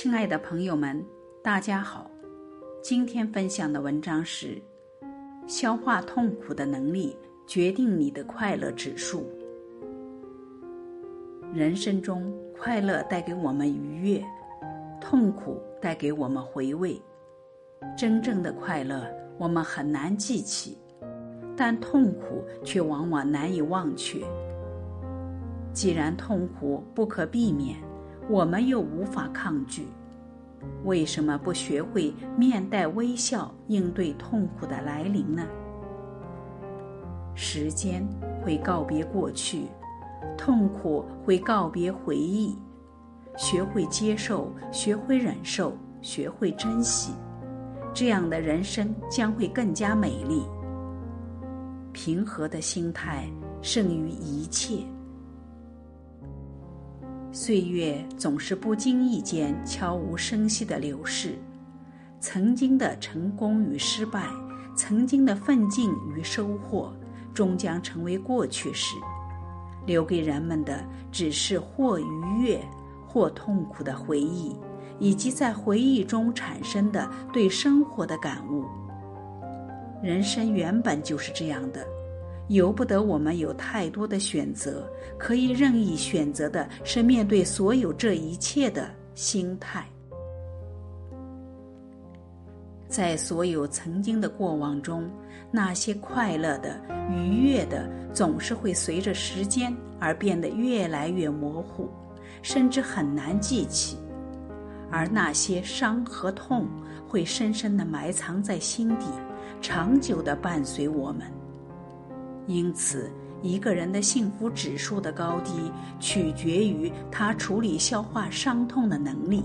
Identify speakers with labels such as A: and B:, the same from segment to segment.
A: 亲爱的朋友们，大家好。今天分享的文章是：消化痛苦的能力决定你的快乐指数。人生中，快乐带给我们愉悦，痛苦带给我们回味。真正的快乐，我们很难记起，但痛苦却往往难以忘却。既然痛苦不可避免，我们又无法抗拒，为什么不学会面带微笑应对痛苦的来临呢？时间会告别过去，痛苦会告别回忆，学会接受，学会忍受，学会珍惜，这样的人生将会更加美丽。平和的心态胜于一切。岁月总是不经意间悄无声息的流逝，曾经的成功与失败，曾经的奋进与收获，终将成为过去式，留给人们的只是或愉悦或痛苦的回忆，以及在回忆中产生的对生活的感悟。人生原本就是这样的。由不得我们有太多的选择，可以任意选择的是面对所有这一切的心态。在所有曾经的过往中，那些快乐的、愉悦的，总是会随着时间而变得越来越模糊，甚至很难记起；而那些伤和痛，会深深的埋藏在心底，长久的伴随我们。因此，一个人的幸福指数的高低，取决于他处理消化伤痛的能力。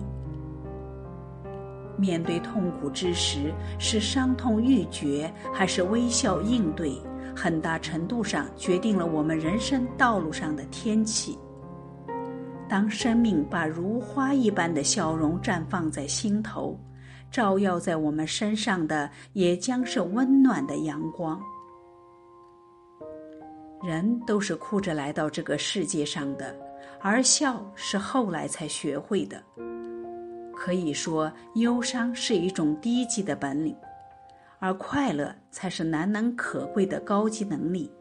A: 面对痛苦之时，是伤痛欲绝，还是微笑应对，很大程度上决定了我们人生道路上的天气。当生命把如花一般的笑容绽放在心头，照耀在我们身上的，也将是温暖的阳光。人都是哭着来到这个世界上的，而笑是后来才学会的。可以说，忧伤是一种低级的本领，而快乐才是难能可贵的高级能力。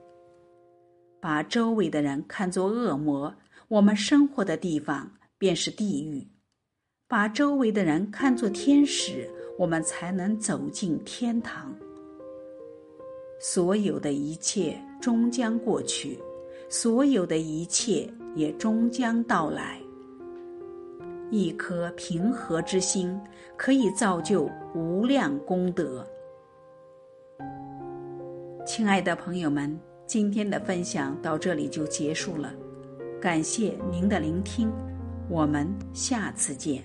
A: 把周围的人看作恶魔，我们生活的地方便是地狱；把周围的人看作天使，我们才能走进天堂。所有的一切终将过去，所有的一切也终将到来。一颗平和之心，可以造就无量功德。亲爱的朋友们，今天的分享到这里就结束了，感谢您的聆听，我们下次见。